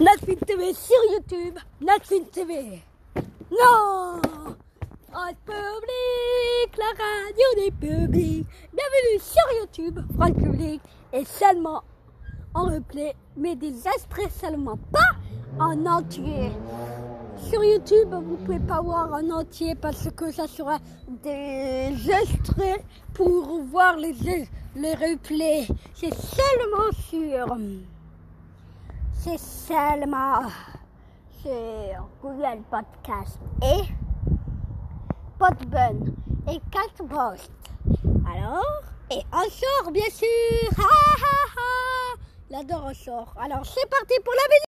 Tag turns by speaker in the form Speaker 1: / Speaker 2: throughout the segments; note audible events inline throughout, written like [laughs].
Speaker 1: Natfin TV sur YouTube. Natfin TV. Non France Public, la radio des publics. Bienvenue sur YouTube. France Public est seulement en replay, mais des extraits seulement, pas en entier. Sur YouTube, vous pouvez pas voir en entier parce que ça sera des extraits pour voir les, les replays. C'est seulement sur c'est seulement sur Google Podcast et Podbun et Catpost. Alors, et un sort bien sûr. Ha ha ha. L'adore un sort. Alors c'est parti pour la vidéo.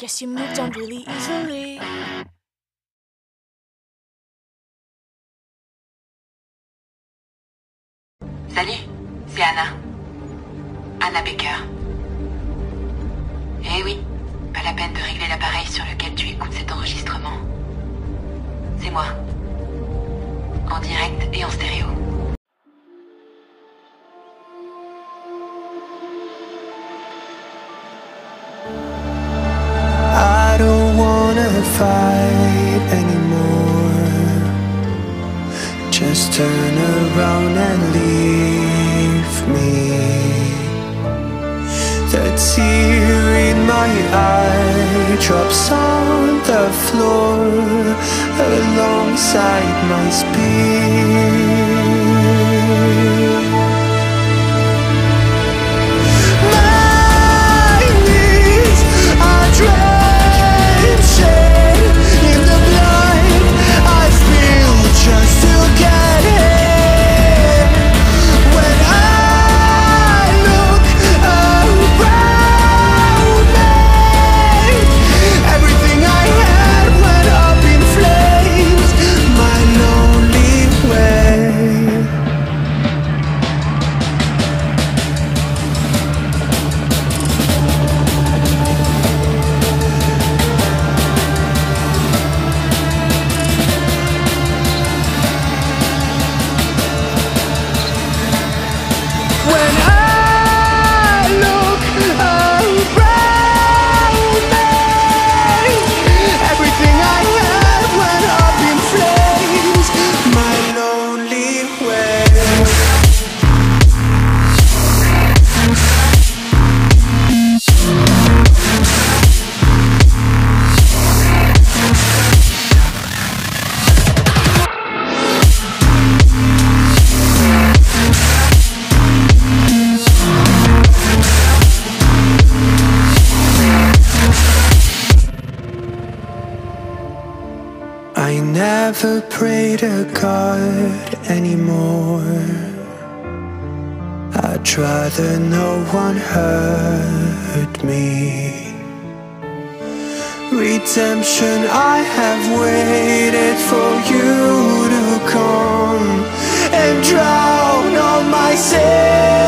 Speaker 2: Guess you moved on really easily.
Speaker 3: Salut, c'est Anna. Anna Baker. Eh oui, pas la peine de régler l'appareil sur lequel tu écoutes cet enregistrement. C'est moi. En direct et en stéréo.
Speaker 4: Just turn around and leave me. The tear in my eye drops on the floor alongside my speed. Never pray to God anymore. I'd rather no one hurt me. Redemption, I have waited for you to come and drown all my sin.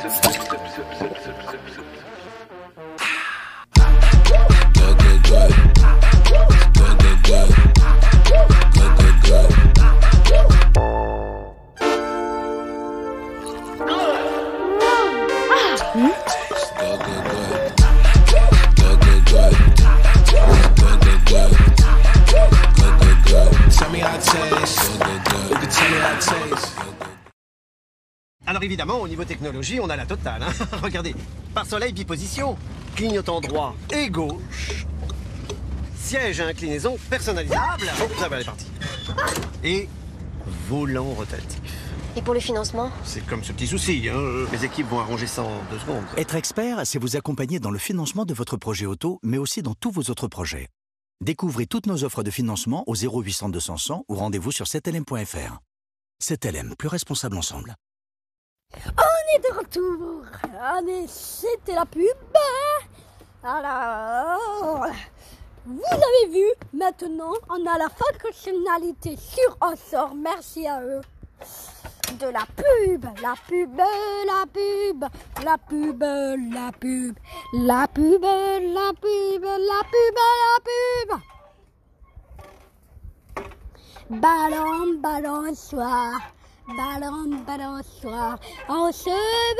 Speaker 5: sip, sip, sip, sip, sip,
Speaker 6: sip. Évidemment, au niveau technologie, on a la totale. hein. [laughs] Regardez, par soleil biposition, clignotant droit et gauche, siège à inclinaison personnalisable. Oh, ça va, elle est partie. Et volant rotatif.
Speaker 7: Et pour le financement?
Speaker 6: C'est comme ce petit souci, hein. Mes équipes vont arranger ça en deux secondes.
Speaker 8: Être expert, c'est vous accompagner dans le financement de votre projet auto, mais aussi dans tous vos autres projets. Découvrez toutes nos offres de financement au 0800 200 100 ou rendez-vous sur 7lm.fr. 7LM, plus responsable ensemble.
Speaker 1: On est de retour. Allez, c'était la pub. Alors, vous avez vu, maintenant, on a la fonctionnalité sur un sort. Merci à eux. De la pub, la pub, la pub, la pub, la pub, la pub, la pub, la pub, la pub. Ballon, ballon, soir. Ballon, balançoire, on se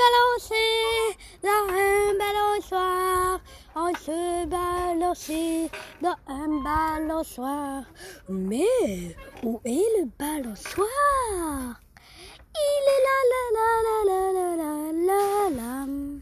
Speaker 1: balançait dans un balançoire, on se balançait dans un balançoire. Mais où est le balançoire? Il est là, là, là, là, là, là, là, là.